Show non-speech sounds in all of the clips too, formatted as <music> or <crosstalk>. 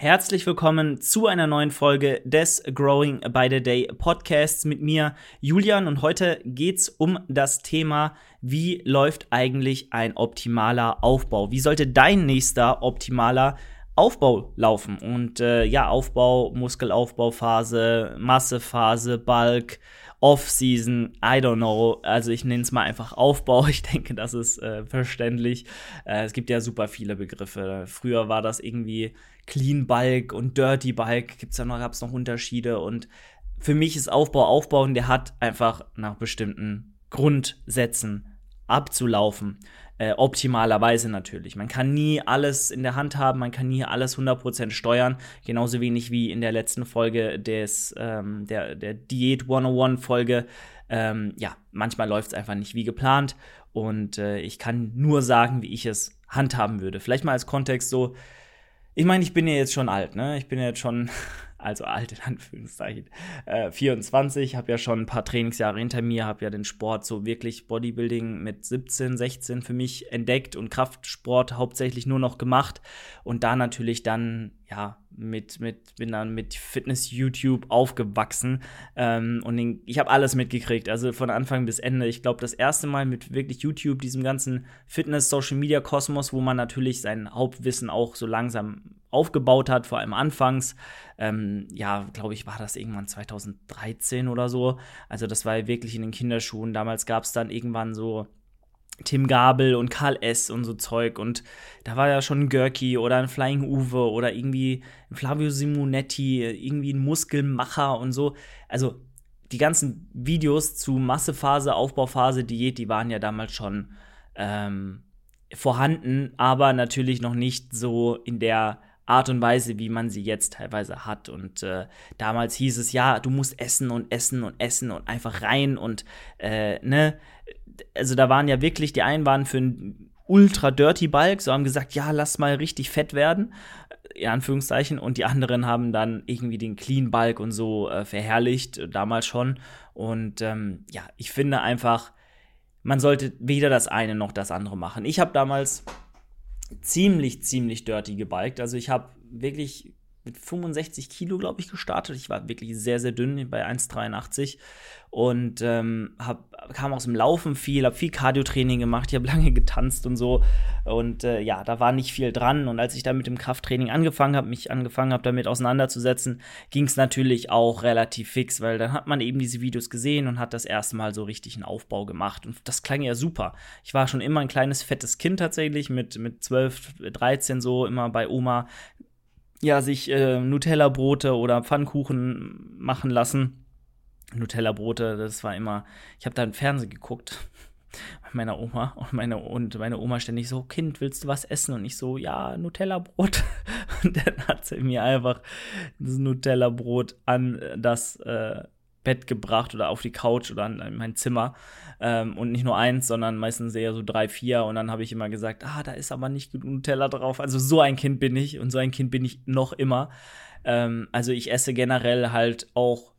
Herzlich willkommen zu einer neuen Folge des Growing by the Day Podcasts mit mir, Julian. Und heute geht's um das Thema, wie läuft eigentlich ein optimaler Aufbau? Wie sollte dein nächster optimaler Aufbau laufen? Und äh, ja, Aufbau, Muskelaufbauphase, Massephase, Bulk, Off-Season, I don't know. Also ich nenne es mal einfach Aufbau. Ich denke, das ist äh, verständlich. Äh, es gibt ja super viele Begriffe. Früher war das irgendwie Clean Bulk und Dirty Bulk gibt's da noch, gab's noch Unterschiede und für mich ist Aufbau Aufbau und der hat einfach nach bestimmten Grundsätzen abzulaufen. Äh, optimalerweise natürlich. Man kann nie alles in der Hand haben, man kann nie alles 100% steuern. Genauso wenig wie in der letzten Folge des, ähm, der, der Diät 101 Folge. Ähm, ja, manchmal läuft es einfach nicht wie geplant und äh, ich kann nur sagen, wie ich es handhaben würde. Vielleicht mal als Kontext so, ich meine, ich bin ja jetzt schon alt, ne? Ich bin ja jetzt schon, <laughs> also alt in Anführungszeichen, äh, 24, habe ja schon ein paar Trainingsjahre hinter mir, habe ja den Sport so wirklich Bodybuilding mit 17, 16 für mich entdeckt und Kraftsport hauptsächlich nur noch gemacht und da natürlich dann, ja, mit, mit, bin dann mit Fitness-YouTube aufgewachsen ähm, und den, ich habe alles mitgekriegt, also von Anfang bis Ende. Ich glaube, das erste Mal mit wirklich YouTube, diesem ganzen Fitness-Social-Media-Kosmos, wo man natürlich sein Hauptwissen auch so langsam aufgebaut hat, vor allem anfangs. Ähm, ja, glaube ich, war das irgendwann 2013 oder so. Also das war wirklich in den Kinderschuhen. Damals gab es dann irgendwann so Tim Gabel und Karl S. und so Zeug. Und da war ja schon ein Görki oder ein Flying Uwe oder irgendwie Flavio Simonetti, irgendwie ein Muskelmacher und so. Also die ganzen Videos zu Massephase, Aufbauphase, Diät, die waren ja damals schon ähm, vorhanden, aber natürlich noch nicht so in der Art und Weise, wie man sie jetzt teilweise hat. Und äh, damals hieß es ja, du musst essen und essen und essen und einfach rein und äh, ne, also da waren ja wirklich, die einen waren für einen ultra dirty Bulk, so haben gesagt, ja, lass mal richtig fett werden, in Anführungszeichen, und die anderen haben dann irgendwie den Clean Bulk und so äh, verherrlicht, damals schon. Und ähm, ja, ich finde einfach, man sollte weder das eine noch das andere machen. Ich habe damals ziemlich, ziemlich dirty gebalgt. Also ich habe wirklich mit 65 Kilo, glaube ich, gestartet. Ich war wirklich sehr, sehr dünn bei 1,83 und ähm, hab, kam aus dem Laufen viel, habe viel Cardiotraining gemacht, ich habe <laughs> lange getanzt und so. Und äh, ja, da war nicht viel dran. Und als ich dann mit dem Krafttraining angefangen habe, mich angefangen habe damit auseinanderzusetzen, ging es natürlich auch relativ fix, weil dann hat man eben diese Videos gesehen und hat das erste Mal so richtig einen Aufbau gemacht. Und das klang ja super. Ich war schon immer ein kleines fettes Kind tatsächlich mit mit 12, 13 so immer bei Oma ja, sich äh, Nutella-Brote oder Pfannkuchen machen lassen. Nutella-Brote, das war immer, ich habe da im Fernsehen geguckt bei <laughs> meiner Oma und meine, und meine Oma ständig so, Kind, willst du was essen? Und ich so, ja, Nutella-Brot. <laughs> Und dann hat sie mir einfach das Nutella-Brot an das äh, Bett gebracht oder auf die Couch oder in mein Zimmer. Ähm, und nicht nur eins, sondern meistens eher so drei, vier. Und dann habe ich immer gesagt, ah, da ist aber nicht genug Nutella drauf. Also so ein Kind bin ich und so ein Kind bin ich noch immer. Ähm, also ich esse generell halt auch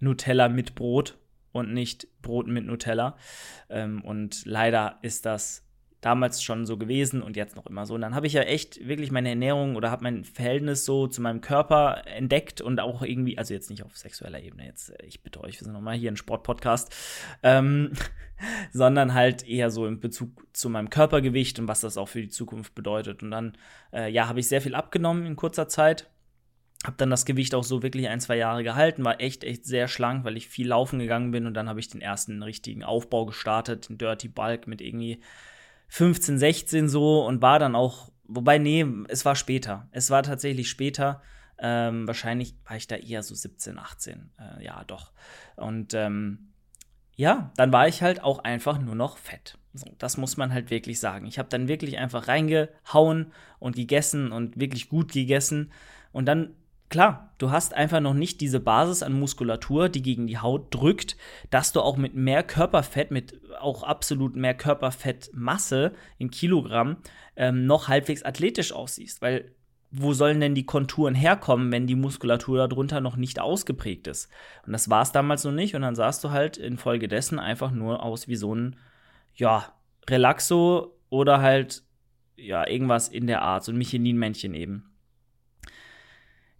Nutella mit Brot und nicht Brot mit Nutella. Ähm, und leider ist das damals schon so gewesen und jetzt noch immer so. Und dann habe ich ja echt wirklich meine Ernährung oder habe mein Verhältnis so zu meinem Körper entdeckt und auch irgendwie, also jetzt nicht auf sexueller Ebene, jetzt, äh, ich bitte euch, wir sind nochmal hier ein Sportpodcast, ähm, <laughs> sondern halt eher so in Bezug zu meinem Körpergewicht und was das auch für die Zukunft bedeutet. Und dann, äh, ja, habe ich sehr viel abgenommen in kurzer Zeit. Hab dann das Gewicht auch so wirklich ein, zwei Jahre gehalten, war echt, echt sehr schlank, weil ich viel laufen gegangen bin und dann habe ich den ersten richtigen Aufbau gestartet, den Dirty Bulk mit irgendwie 15, 16 so und war dann auch, wobei, nee, es war später. Es war tatsächlich später. Ähm, wahrscheinlich war ich da eher so 17, 18. Äh, ja, doch. Und ähm, ja, dann war ich halt auch einfach nur noch fett. So, das muss man halt wirklich sagen. Ich habe dann wirklich einfach reingehauen und gegessen und wirklich gut gegessen. Und dann klar, du hast einfach noch nicht diese Basis an Muskulatur, die gegen die Haut drückt, dass du auch mit mehr Körperfett, mit auch absolut mehr Körperfettmasse in Kilogramm ähm, noch halbwegs athletisch aussiehst. Weil wo sollen denn die Konturen herkommen, wenn die Muskulatur darunter noch nicht ausgeprägt ist? Und das war es damals noch nicht. Und dann sahst du halt infolgedessen einfach nur aus wie so ein, ja, Relaxo oder halt, ja, irgendwas in der Art, so ein Michelin-Männchen eben.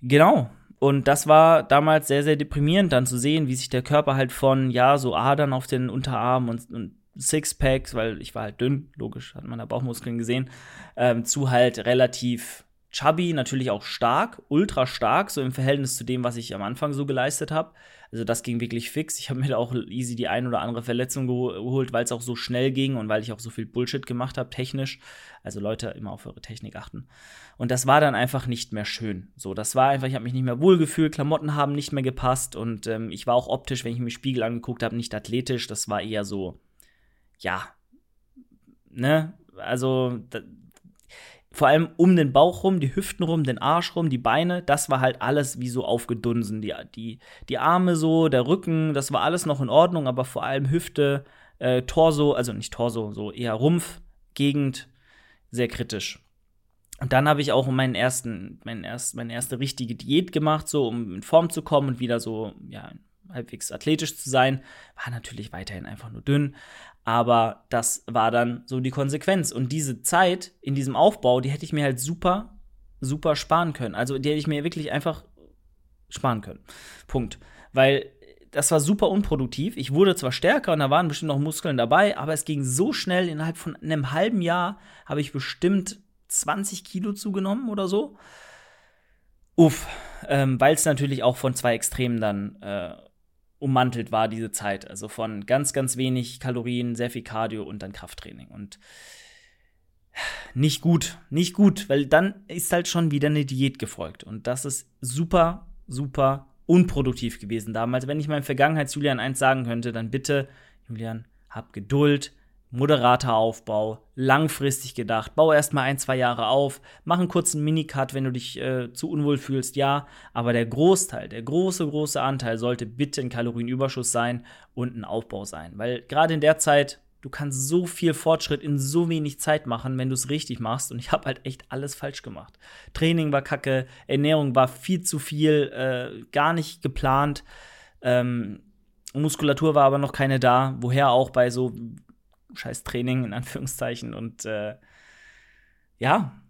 Genau. Und das war damals sehr, sehr deprimierend, dann zu sehen, wie sich der Körper halt von, ja, so Adern auf den Unterarmen und, und Sixpacks, weil ich war halt dünn, logisch, hat man da Bauchmuskeln gesehen, ähm, zu halt relativ chubby, natürlich auch stark, ultra stark, so im Verhältnis zu dem, was ich am Anfang so geleistet habe. Also das ging wirklich fix. Ich habe mir da auch easy die ein oder andere Verletzung geholt, weil es auch so schnell ging und weil ich auch so viel Bullshit gemacht habe, technisch. Also Leute, immer auf eure Technik achten. Und das war dann einfach nicht mehr schön. So, das war einfach, ich habe mich nicht mehr wohlgefühlt, Klamotten haben nicht mehr gepasst und ähm, ich war auch optisch, wenn ich mir Spiegel angeguckt habe, nicht athletisch. Das war eher so, ja, ne? Also, vor allem um den Bauch rum, die Hüften rum, den Arsch rum, die Beine, das war halt alles wie so aufgedunsen. Die, die, die Arme so, der Rücken, das war alles noch in Ordnung, aber vor allem Hüfte, äh, Torso, also nicht Torso, so eher Rumpf, Gegend, sehr kritisch. Und dann habe ich auch meinen ersten, meinen erst, meine erste richtige Diät gemacht, so um in Form zu kommen und wieder so, ja, halbwegs athletisch zu sein. War natürlich weiterhin einfach nur dünn. Aber das war dann so die Konsequenz. Und diese Zeit in diesem Aufbau, die hätte ich mir halt super, super sparen können. Also die hätte ich mir wirklich einfach sparen können. Punkt. Weil das war super unproduktiv. Ich wurde zwar stärker und da waren bestimmt noch Muskeln dabei, aber es ging so schnell. Innerhalb von einem halben Jahr habe ich bestimmt 20 Kilo zugenommen oder so. Uff, ähm, weil es natürlich auch von zwei Extremen dann äh, ummantelt war, diese Zeit. Also von ganz, ganz wenig Kalorien, sehr viel Cardio und dann Krafttraining. Und nicht gut, nicht gut, weil dann ist halt schon wieder eine Diät gefolgt. Und das ist super, super unproduktiv gewesen damals. Wenn ich meinem Vergangenheits-Julian eins sagen könnte, dann bitte, Julian, hab Geduld, moderater Aufbau, langfristig gedacht. Bau erstmal ein, zwei Jahre auf, mach einen kurzen Minicut, wenn du dich äh, zu unwohl fühlst, ja. Aber der Großteil, der große, große Anteil sollte bitte ein Kalorienüberschuss sein und ein Aufbau sein. Weil gerade in der Zeit, du kannst so viel Fortschritt in so wenig Zeit machen, wenn du es richtig machst. Und ich habe halt echt alles falsch gemacht. Training war kacke, Ernährung war viel zu viel, äh, gar nicht geplant. Ähm, Muskulatur war aber noch keine da, woher auch bei so scheiß Training in Anführungszeichen. Und äh, ja,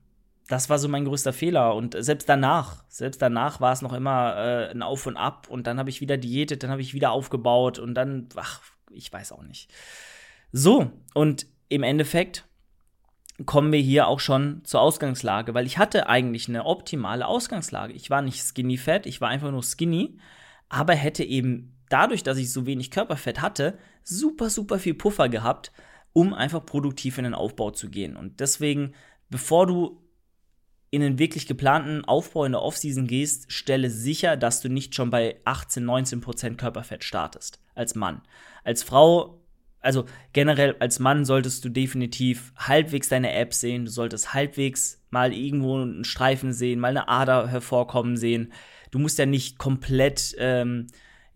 das war so mein größter Fehler. Und selbst danach, selbst danach war es noch immer äh, ein Auf und Ab. Und dann habe ich wieder diätet, dann habe ich wieder aufgebaut und dann, ach, ich weiß auch nicht. So, und im Endeffekt kommen wir hier auch schon zur Ausgangslage, weil ich hatte eigentlich eine optimale Ausgangslage. Ich war nicht skinny fat, ich war einfach nur skinny, aber hätte eben dadurch, dass ich so wenig Körperfett hatte, super, super viel Puffer gehabt, um einfach produktiv in den Aufbau zu gehen. Und deswegen, bevor du in den wirklich geplanten Aufbau in der Offseason gehst, stelle sicher, dass du nicht schon bei 18, 19 Prozent Körperfett startest. Als Mann. Als Frau, also generell als Mann solltest du definitiv halbwegs deine Apps sehen. Du solltest halbwegs mal irgendwo einen Streifen sehen, mal eine Ader hervorkommen sehen. Du musst ja nicht komplett ähm,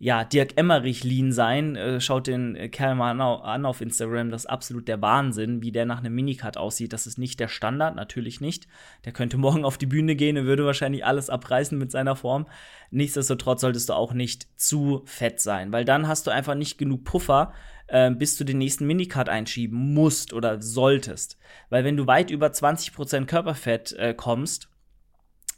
ja, Dirk Emmerich lean sein. Äh, schaut den Kerl mal an auf Instagram. Das ist absolut der Wahnsinn, wie der nach einem Minicut aussieht. Das ist nicht der Standard, natürlich nicht. Der könnte <laughs> morgen auf die Bühne gehen und würde wahrscheinlich alles abreißen mit seiner Form. Nichtsdestotrotz solltest du auch nicht zu fett sein, weil dann hast du einfach nicht genug Puffer, äh, bis du den nächsten Minicut einschieben musst oder solltest. Weil wenn du weit über 20% Körperfett äh, kommst,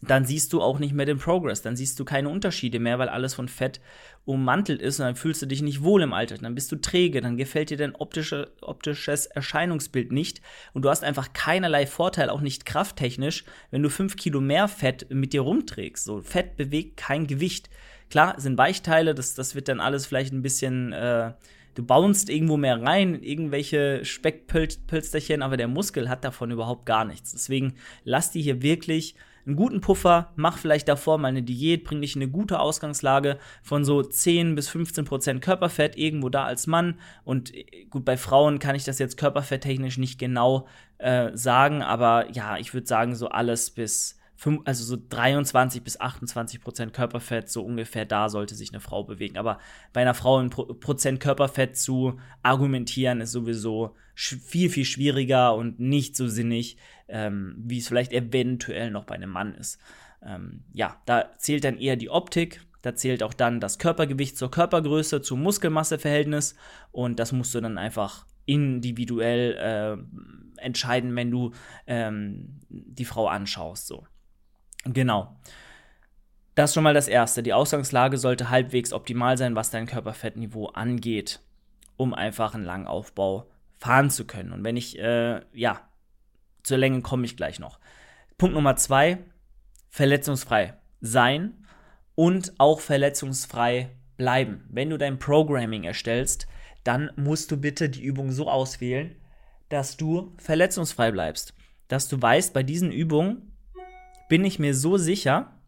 dann siehst du auch nicht mehr den Progress, dann siehst du keine Unterschiede mehr, weil alles von Fett ummantelt ist und dann fühlst du dich nicht wohl im Alter, dann bist du träge, dann gefällt dir dein optische, optisches Erscheinungsbild nicht und du hast einfach keinerlei Vorteil, auch nicht krafttechnisch, wenn du fünf Kilo mehr Fett mit dir rumträgst. So, Fett bewegt kein Gewicht. Klar, sind Weichteile, das, das wird dann alles vielleicht ein bisschen, äh, du baunst irgendwo mehr rein, irgendwelche Speckpölsterchen, aber der Muskel hat davon überhaupt gar nichts. Deswegen lass die hier wirklich einen guten Puffer, mach vielleicht davor mal eine Diät, bring dich in eine gute Ausgangslage von so 10 bis 15 Prozent Körperfett irgendwo da als Mann. Und äh, gut, bei Frauen kann ich das jetzt körperfetttechnisch nicht genau äh, sagen, aber ja, ich würde sagen, so alles bis also so 23 bis 28 Prozent Körperfett, so ungefähr da sollte sich eine Frau bewegen. Aber bei einer Frau ein Prozent Körperfett zu argumentieren, ist sowieso viel, viel schwieriger und nicht so sinnig, ähm, wie es vielleicht eventuell noch bei einem Mann ist. Ähm, ja, da zählt dann eher die Optik, da zählt auch dann das Körpergewicht zur Körpergröße, zum Muskelmasseverhältnis und das musst du dann einfach individuell äh, entscheiden, wenn du ähm, die Frau anschaust. So. Genau. Das ist schon mal das Erste. Die Ausgangslage sollte halbwegs optimal sein, was dein Körperfettniveau angeht, um einfach einen langen Aufbau fahren zu können. Und wenn ich, äh, ja, zur Länge komme ich gleich noch. Punkt Nummer zwei, verletzungsfrei sein und auch verletzungsfrei bleiben. Wenn du dein Programming erstellst, dann musst du bitte die Übung so auswählen, dass du verletzungsfrei bleibst. Dass du weißt, bei diesen Übungen bin ich mir so sicher,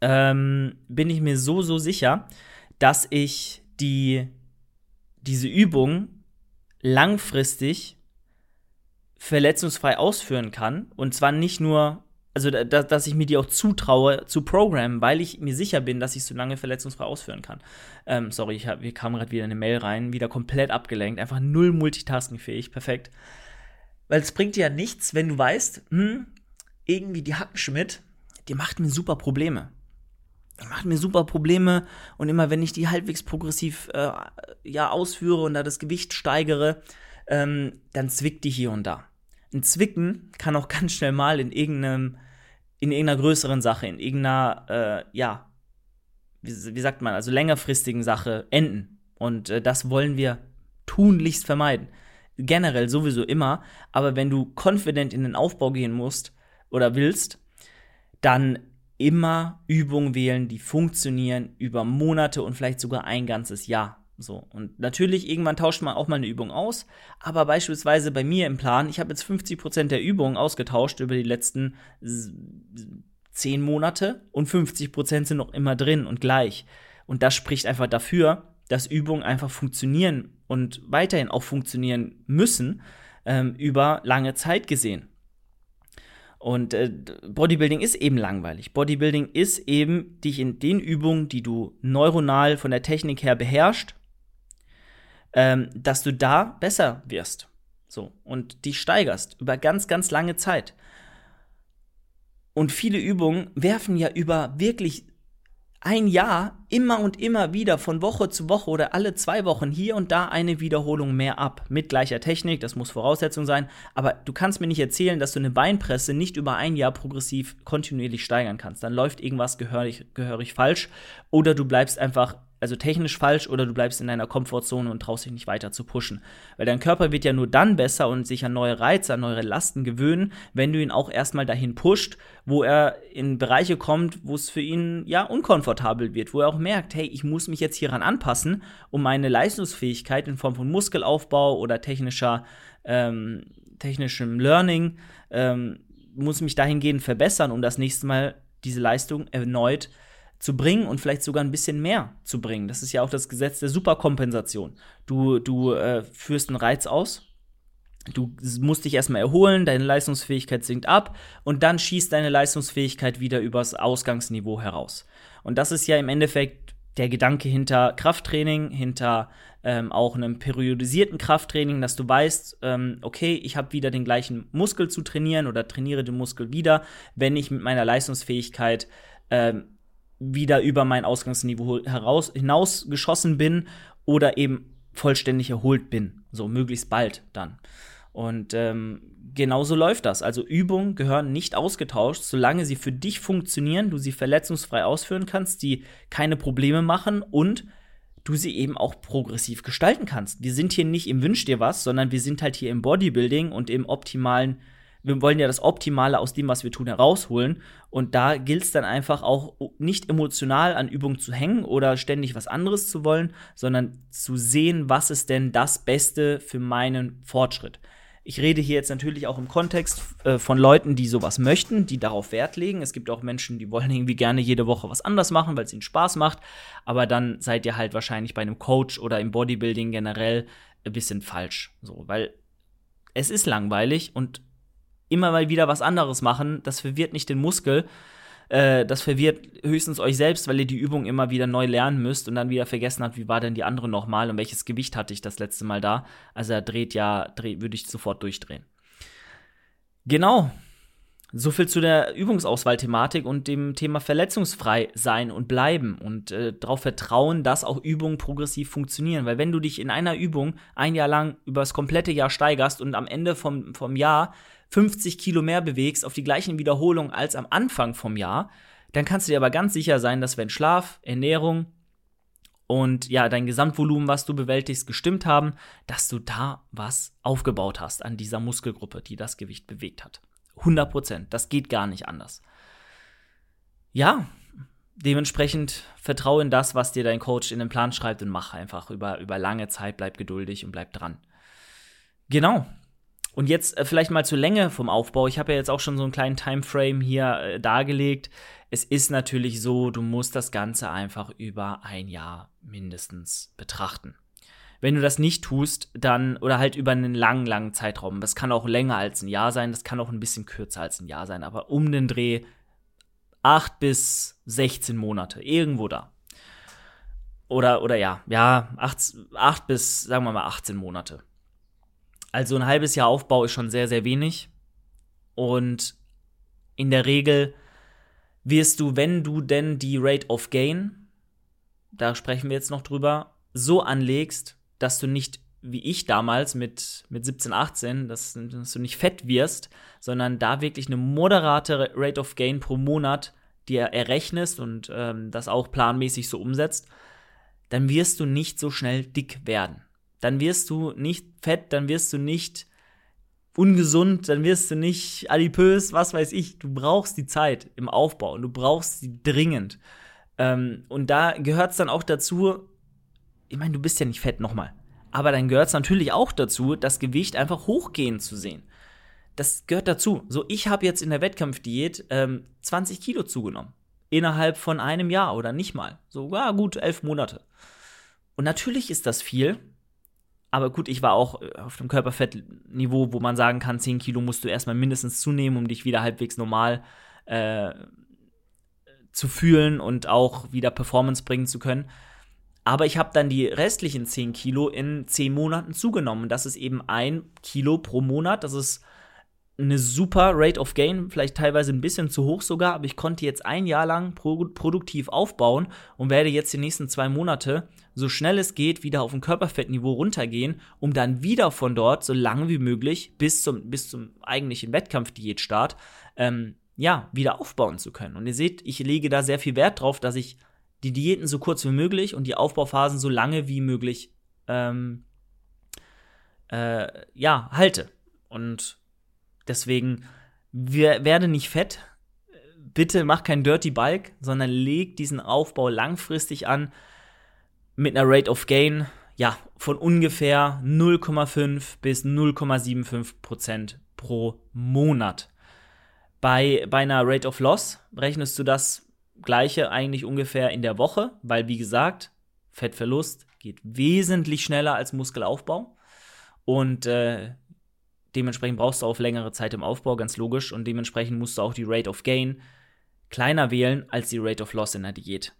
ähm, bin ich mir so, so sicher, dass ich die, diese Übung langfristig verletzungsfrei ausführen kann. Und zwar nicht nur, also da, dass ich mir die auch zutraue zu programmen, weil ich mir sicher bin, dass ich so lange verletzungsfrei ausführen kann. Ähm, sorry, ich hab, wir kamen gerade wieder eine Mail rein, wieder komplett abgelenkt, einfach null multitaskingfähig, perfekt. Weil es bringt dir ja nichts, wenn du weißt, hm, irgendwie die Hackenschmidt, die macht mir super Probleme macht mir super Probleme und immer wenn ich die halbwegs progressiv äh, ja ausführe und da das Gewicht steigere, ähm, dann zwickt die hier und da. Ein Zwicken kann auch <laughs> ganz schnell mal in irgendeinem in irgendeiner größeren Sache, in irgendeiner äh, ja wie, wie, sagt man, also längerfristigen Sache enden und äh, das wollen wir tunlichst vermeiden. Generell sowieso immer, aber wenn du confident in den Aufbau gehen musst oder willst, dann immer Übungen wählen, die funktionieren über Monate und vielleicht sogar ein ganzes Jahr. So. Und natürlich, irgendwann tauscht man auch mal eine Übung aus. Aber beispielsweise bei mir im Plan, ich habe jetzt 50% der Übungen ausgetauscht über die letzten 10 Monate und 50% sind noch immer drin und gleich. Und das spricht einfach dafür, dass Übungen einfach funktionieren und weiterhin auch funktionieren müssen ähm, über lange Zeit gesehen. Und äh, Bodybuilding ist eben langweilig. Bodybuilding ist eben dich in den Übungen, die du neuronal von der Technik her beherrschst, ähm, dass du da besser wirst. So. Und dich steigerst über ganz, ganz lange Zeit. Und viele Übungen werfen ja über wirklich ein Jahr immer und immer wieder von Woche zu Woche oder alle zwei Wochen hier und da eine Wiederholung mehr ab. Mit gleicher Technik, das muss Voraussetzung sein. Aber du kannst mir nicht erzählen, dass du eine Beinpresse nicht über ein Jahr progressiv kontinuierlich steigern kannst. Dann läuft irgendwas gehörig, gehörig falsch. Oder du bleibst einfach also technisch falsch oder du bleibst in deiner Komfortzone und traust dich nicht weiter zu pushen. Weil dein Körper wird ja nur dann besser und sich an neue Reize, an neue Lasten gewöhnen, wenn du ihn auch erstmal dahin pusht, wo er in Bereiche kommt, wo es für ihn ja unkomfortabel wird, wo er auch merkt, hey, ich muss mich jetzt hieran anpassen, um meine Leistungsfähigkeit in Form von Muskelaufbau oder technischer, ähm, technischem Learning, ähm, muss mich dahingehend verbessern, um das nächste Mal diese Leistung erneut zu zu bringen und vielleicht sogar ein bisschen mehr zu bringen. Das ist ja auch das Gesetz der Superkompensation. Du, du äh, führst einen Reiz aus, du musst dich erstmal erholen, deine Leistungsfähigkeit sinkt ab und dann schießt deine Leistungsfähigkeit wieder übers Ausgangsniveau heraus. Und das ist ja im Endeffekt der Gedanke hinter Krafttraining, hinter ähm, auch einem periodisierten Krafttraining, dass du weißt, ähm, okay, ich habe wieder den gleichen Muskel zu trainieren oder trainiere den Muskel wieder, wenn ich mit meiner Leistungsfähigkeit ähm, wieder über mein Ausgangsniveau heraus, hinausgeschossen bin oder eben vollständig erholt bin. So möglichst bald dann. Und ähm, genauso läuft das. Also Übungen gehören nicht ausgetauscht, solange sie für dich funktionieren, du sie verletzungsfrei ausführen kannst, die keine Probleme machen und du sie eben auch progressiv gestalten kannst. Wir sind hier nicht im Wünsch dir was, sondern wir sind halt hier im Bodybuilding und im optimalen wir wollen ja das Optimale aus dem, was wir tun, herausholen. Und da gilt es dann einfach auch nicht emotional an Übungen zu hängen oder ständig was anderes zu wollen, sondern zu sehen, was ist denn das Beste für meinen Fortschritt. Ich rede hier jetzt natürlich auch im Kontext äh, von Leuten, die sowas möchten, die darauf Wert legen. Es gibt auch Menschen, die wollen irgendwie gerne jede Woche was anders machen, weil es ihnen Spaß macht. Aber dann seid ihr halt wahrscheinlich bei einem Coach oder im Bodybuilding generell ein bisschen falsch. So, weil es ist langweilig und immer mal wieder was anderes machen, das verwirrt nicht den Muskel. Äh, das verwirrt höchstens euch selbst, weil ihr die Übung immer wieder neu lernen müsst und dann wieder vergessen habt, wie war denn die andere nochmal und welches Gewicht hatte ich das letzte Mal da. Also er dreht ja, dreht, würde ich sofort durchdrehen. Genau, so viel zu der Übungsauswahlthematik und dem Thema verletzungsfrei sein und bleiben und äh, darauf vertrauen, dass auch Übungen progressiv funktionieren. Weil wenn du dich in einer Übung ein Jahr lang über das komplette Jahr steigerst und am Ende vom, vom Jahr 50 Kilo mehr bewegst auf die gleichen Wiederholungen als am Anfang vom Jahr, dann kannst du dir aber ganz sicher sein, dass wenn Schlaf, Ernährung und ja, dein Gesamtvolumen, was du bewältigst, gestimmt haben, dass du da was aufgebaut hast an dieser Muskelgruppe, die das Gewicht bewegt hat. 100 Prozent. Das geht gar nicht anders. Ja, dementsprechend vertraue in das, was dir dein Coach in den Plan schreibt und mach einfach über, über lange Zeit, bleib geduldig und bleib dran. Genau. Und jetzt äh, vielleicht mal zur Länge vom Aufbau. Ich habe ja jetzt auch schon so einen kleinen Timeframe hier äh, dargelegt. Es ist natürlich so, du musst das Ganze einfach über ein Jahr mindestens betrachten. Wenn du das nicht tust, dann, oder halt über einen langen, langen Zeitraum, das kann auch länger als ein Jahr sein, das kann auch ein bisschen kürzer als ein Jahr sein, aber um den Dreh 8 bis 16 Monate, irgendwo da. Oder, oder ja, ja, 8, 8 bis, sagen wir mal, 18 Monate. Also ein halbes Jahr Aufbau ist schon sehr, sehr wenig. Und in der Regel wirst du, wenn du denn die Rate of Gain, da sprechen wir jetzt noch drüber, so anlegst, dass du nicht wie ich damals mit, mit 17, 18, dass, dass, du nicht fett wirst, sondern da wirklich eine moderate Rate of Gain pro Monat dir errechnest und ähm, das auch planmäßig so umsetzt, dann wirst du nicht so schnell dick werden. Dann wirst du nicht fett, dann wirst du nicht ungesund, dann wirst du nicht adipös, was weiß ich. Du brauchst die Zeit im Aufbau und du brauchst sie dringend. Ähm, und da gehört es dann auch dazu, ich meine, du bist ja nicht fett nochmal. Aber dann gehört es natürlich auch dazu, das Gewicht einfach hochgehen zu sehen. Das gehört dazu. So, ich habe jetzt in der Wettkampfdiät ähm, 20 Kilo zugenommen. Innerhalb von einem Jahr oder nicht mal. So, ja, gut, elf Monate. Und natürlich ist das viel. Aber gut, ich war auch äh, auf dem Körperfettniveau, wo man sagen kann, 10 Kilo musst du erstmal mindestens zunehmen, um dich wieder halbwegs normal äh, zu fühlen und auch wieder Performance bringen zu können. Aber ich habe dann die restlichen 10 Kilo in 10 Monaten zugenommen. Das ist eben ein Kilo pro Monat. Das ist eine super Rate of Gain, vielleicht teilweise ein bisschen zu hoch sogar, aber ich konnte jetzt ein Jahr lang pro produktiv aufbauen und werde jetzt die nächsten zwei Monate so schnell es geht wieder auf ein Körperfettniveau runtergehen, um dann wieder von dort so lange wie möglich bis zum, bis zum eigentlichen Wettkampfdiätstart ähm, ja, wieder aufbauen zu können. Und ihr seht, ich lege da sehr viel Wert drauf, dass ich die Diäten so kurz wie möglich und die Aufbauphasen so lange wie möglich ähm, äh, ja, halte. Und deswegen werde nicht fett. Bitte mach kein Dirty Bulk, sondern leg diesen Aufbau langfristig an mit einer Rate of Gain, ja, von ungefähr 0,5 bis 0,75 Prozent pro Monat. Bei, bei einer Rate of Loss rechnest du das gleiche eigentlich ungefähr in der Woche, weil wie gesagt, Fettverlust geht wesentlich schneller als Muskelaufbau und äh, dementsprechend brauchst du auch längere Zeit im Aufbau, ganz logisch und dementsprechend musst du auch die Rate of Gain kleiner wählen als die Rate of Loss in der Diät.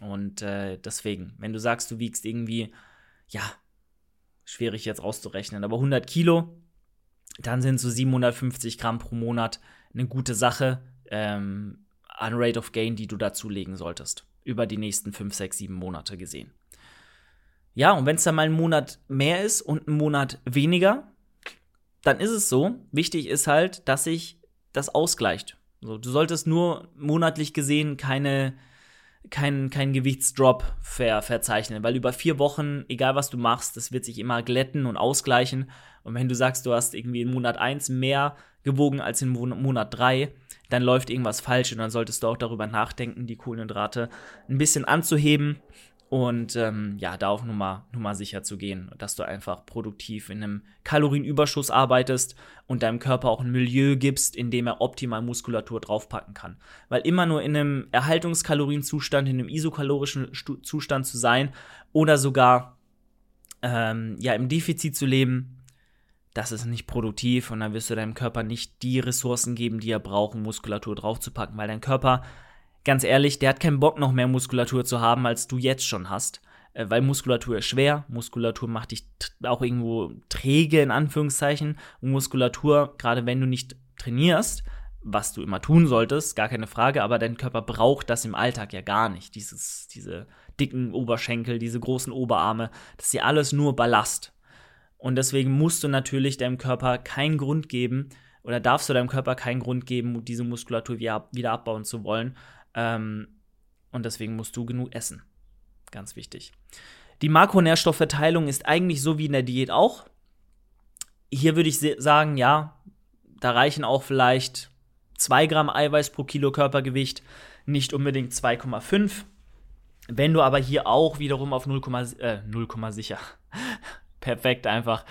Und äh, deswegen, wenn du sagst, du wiegst irgendwie, ja, schwierig jetzt rauszurechnen, aber 100 Kilo, dann sind so 750 Gramm pro Monat eine gute Sache. Ähm, an Rate of Gain, die du dazulegen solltest. Über die nächsten 5, 6, 7 Monate gesehen. Ja, und wenn es dann mal einen Monat mehr ist und einen Monat weniger, dann ist es so. Wichtig ist halt, dass sich das ausgleicht. Also, du solltest nur monatlich gesehen keine, keinen kein Gewichtsdrop ver verzeichnen, weil über vier Wochen, egal was du machst, das wird sich immer glätten und ausgleichen. Und wenn du sagst, du hast irgendwie in Monat 1 mehr gewogen als in Monat 3, dann läuft irgendwas falsch und dann solltest du auch darüber nachdenken, die Kohlenhydrate ein bisschen anzuheben und ähm, ja, da auch nur mal, nur mal sicher zu gehen, dass du einfach produktiv in einem Kalorienüberschuss arbeitest und deinem Körper auch ein Milieu gibst, in dem er optimal Muskulatur draufpacken kann. Weil immer nur in einem Erhaltungskalorienzustand, in einem isokalorischen Zustand zu sein oder sogar ähm, ja, im Defizit zu leben, das ist nicht produktiv und dann wirst du deinem Körper nicht die Ressourcen geben, die er braucht, um Muskulatur draufzupacken, weil dein Körper, ganz ehrlich, der hat keinen Bock, noch mehr Muskulatur zu haben, als du jetzt schon hast. Äh, weil Muskulatur ist schwer, Muskulatur macht dich auch irgendwo träge, in Anführungszeichen. Und Muskulatur, gerade wenn du nicht trainierst, was du immer tun solltest, gar keine Frage, aber dein Körper braucht das im Alltag ja gar nicht. Dieses, diese dicken Oberschenkel, diese großen Oberarme, das ist ja alles nur Ballast. Und deswegen musst du natürlich deinem Körper keinen Grund geben oder darfst du deinem Körper keinen Grund geben, diese Muskulatur wieder, abbauen zu wollen. Ähm, und deswegen musst du genug essen. Ganz wichtig. Die Makronährstoffverteilung ist eigentlich so wie in der Diät auch. Hier würde ich sagen, ja, da reichen auch vielleicht 2 Gramm Eiweiß pro Kilo Körpergewicht, nicht unbedingt 2,5. Wenn du aber hier auch wiederum auf 0, äh, 0, sicher, perfekt einfach,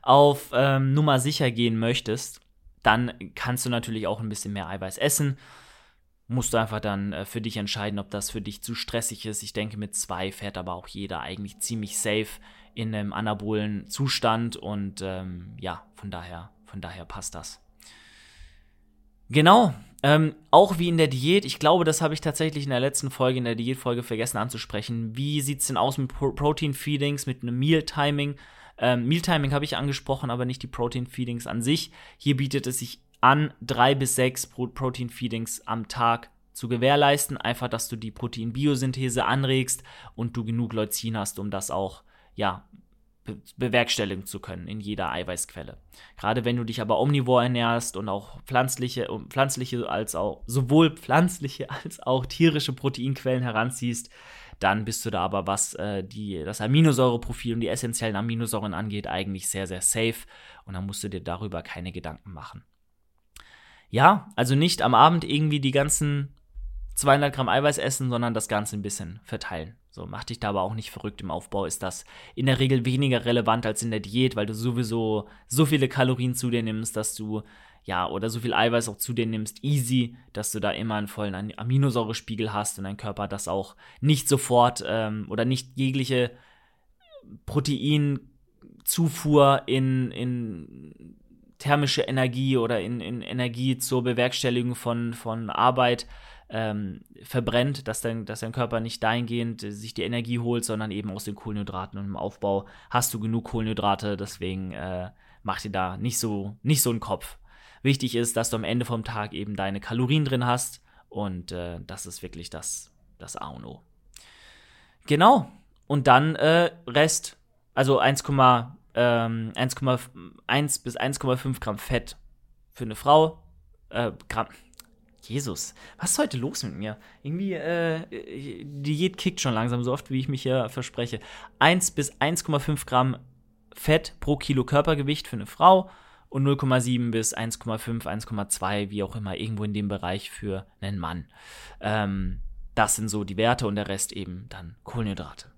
auf ähm, Nummer sicher gehen möchtest, dann kannst du natürlich auch ein bisschen mehr Eiweiß essen. Musst du einfach dann äh, für dich entscheiden, ob das für dich zu stressig ist. Ich denke, mit zwei fährt aber auch jeder eigentlich ziemlich safe in einem anabolen Zustand und ähm, ja, von daher, von daher passt das. Genau, ähm, auch wie in der Diät, ich glaube, das habe ich tatsächlich in der letzten Folge, in der Diätfolge vergessen anzusprechen. Wie sieht es denn aus mit Pro Protein Feedings, mit einem Meal Timing? Ähm, Meal Timing habe ich angesprochen, aber nicht die Protein Feedings an sich. Hier bietet es sich an, drei bis sechs Pro Protein Feedings am Tag zu gewährleisten. Einfach, dass du die Proteinbiosynthese anregst und du genug Leucin hast, um das auch ja, bewerkstelligen zu können in jeder Eiweißquelle. Gerade wenn du dich aber omnivor ernährst und auch pflanzliche, pflanzliche als auch sowohl pflanzliche <laughs> als auch tierische Proteinquellen heranziehst, dann bist du da aber, was äh, die, das Aminosäureprofil und die essentiellen Aminosäuren angeht, eigentlich sehr, sehr safe und dann musst du dir darüber keine Gedanken machen. Ja, also nicht am Abend irgendwie die ganzen 200 Gramm Eiweiß essen, sondern das Ganze ein bisschen verteilen. So, mach dich da aber auch nicht verrückt im Aufbau, ist das in der Regel weniger relevant als in der Diät, weil du sowieso so viele Kalorien zu dir nimmst, dass du, ja, oder so viel Eiweiß auch zu dir nimmst, easy, dass du da immer einen vollen Aminosäurespiegel hast und dein Körper das auch nicht sofort ähm, oder nicht jegliche Proteinzufuhr in, in thermische Energie oder in, in Energie zur Bewerkstelligung von, von Arbeit ähm, verbrennt, dass dein, dass dein Körper nicht dahingehend sich die Energie holt, sondern eben aus den Kohlenhydraten. Und im Aufbau hast du genug Kohlenhydrate, deswegen äh, mach dir da nicht so, nicht so einen Kopf. Wichtig ist, dass du am Ende vom Tag eben deine Kalorien drin hast und äh, das ist wirklich das, das A und O. Genau. Und dann äh, Rest, also 1, ähm, 1,1 bis 1,5 Gramm Fett für eine Frau. Äh, Gramm, Jesus, was ist heute los mit mir? Irgendwie, äh, Diät kickt schon langsam so oft, wie ich mich hier verspreche. 1 bis 1,5 Gramm Fett pro Kilo Körpergewicht für eine Frau und 0,7 bis 1,5, 1,2, wie auch immer, irgendwo in dem Bereich für einen Mann. Ähm, das sind so die Werte und der Rest eben dann Kohlenhydrate.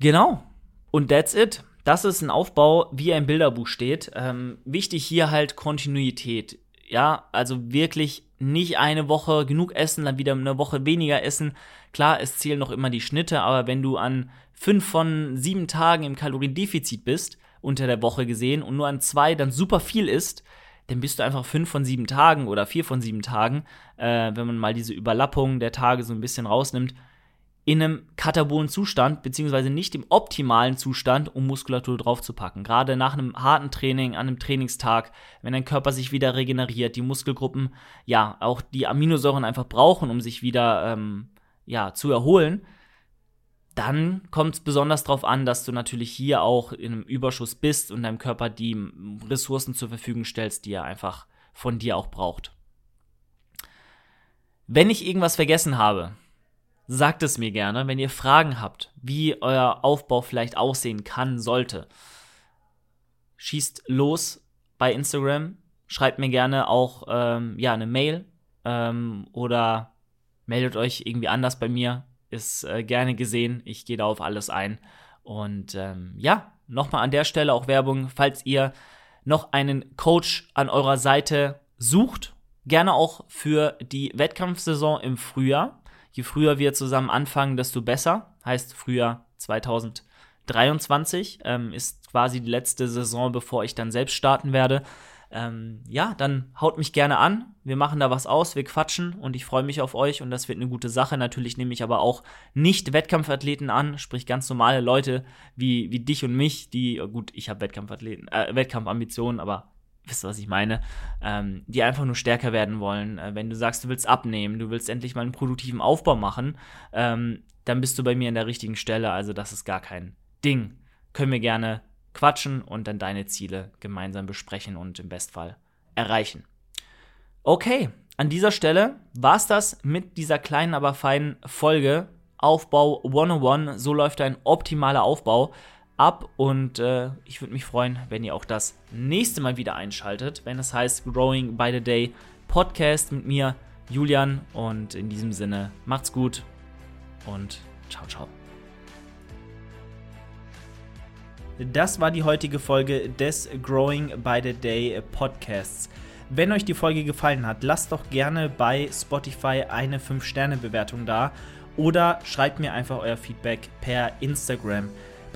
Genau. Und that's it. Das ist ein Aufbau, wie er im Bilderbuch steht. Ähm, wichtig hier halt Kontinuität ja, also wirklich nicht eine Woche genug essen, dann wieder eine Woche weniger essen. Klar, es zählen noch immer die Schnitte, aber wenn du an fünf von sieben Tagen im Kaloriendefizit bist, unter der Woche gesehen, und nur an zwei dann super viel isst, dann bist du einfach fünf von sieben Tagen oder vier von sieben Tagen, äh, wenn man mal diese Überlappung der Tage so ein bisschen rausnimmt, in einem katabolen Zustand, beziehungsweise nicht im optimalen Zustand, um Muskulatur draufzupacken. Gerade nach einem harten Training, an einem Trainingstag, wenn dein Körper sich wieder regeneriert, die Muskelgruppen, ja, auch die Aminosäuren einfach brauchen, um sich wieder, ähm, ja, zu erholen, dann kommt es besonders darauf an, dass du natürlich hier auch in einem Überschuss bist und deinem Körper die Ressourcen zur Verfügung stellst, die er einfach von dir auch braucht. Wenn ich irgendwas vergessen habe, sagt es mir gerne, wenn ihr Fragen habt, wie euer Aufbau vielleicht aussehen kann, sollte. Schießt los bei Instagram, schreibt mir gerne auch ähm, ja, eine Mail ähm, oder meldet euch irgendwie anders bei mir. Ist äh, gerne gesehen. Ich gehe da auf alles ein. Und ähm, ja, nochmal an der Stelle auch Werbung, falls ihr noch einen Coach an eurer Seite sucht, gerne auch für die Wettkampfsaison im Frühjahr. Je früher wir zusammen anfangen, desto besser. Heißt Frühjahr 2023 ähm, ist quasi die letzte Saison, bevor ich dann selbst starten werde. Ähm, ja, dann haut mich gerne an. Wir machen da was aus, wir quatschen und ich freue mich auf euch und das wird eine gute Sache. Natürlich nehme ich aber auch nicht Wettkampfathleten an, sprich ganz normale Leute wie, wie dich und mich, die, gut, ich habe Wettkampfathleten, äh, Wettkampfambitionen, aber wisst ihr, was ich meine, ähm, die einfach nur stärker werden wollen. Äh, wenn du sagst, du willst abnehmen, du willst endlich mal einen produktiven Aufbau machen, ähm, dann bist du bei mir an der richtigen Stelle. Also das ist gar kein Ding. Können wir gerne quatschen und dann deine Ziele gemeinsam besprechen und im Bestfall erreichen. Okay, an dieser Stelle war es das mit dieser kleinen, aber feinen Folge. Aufbau 101, so läuft ein optimaler Aufbau ab und äh, ich würde mich freuen, wenn ihr auch das nächste Mal wieder einschaltet, wenn es heißt Growing by the Day Podcast mit mir, Julian und in diesem Sinne macht's gut und ciao, ciao. Das war die heutige Folge des Growing by the Day Podcasts. Wenn euch die Folge gefallen hat, lasst doch gerne bei Spotify eine 5-Sterne-Bewertung da oder schreibt mir einfach euer Feedback per Instagram.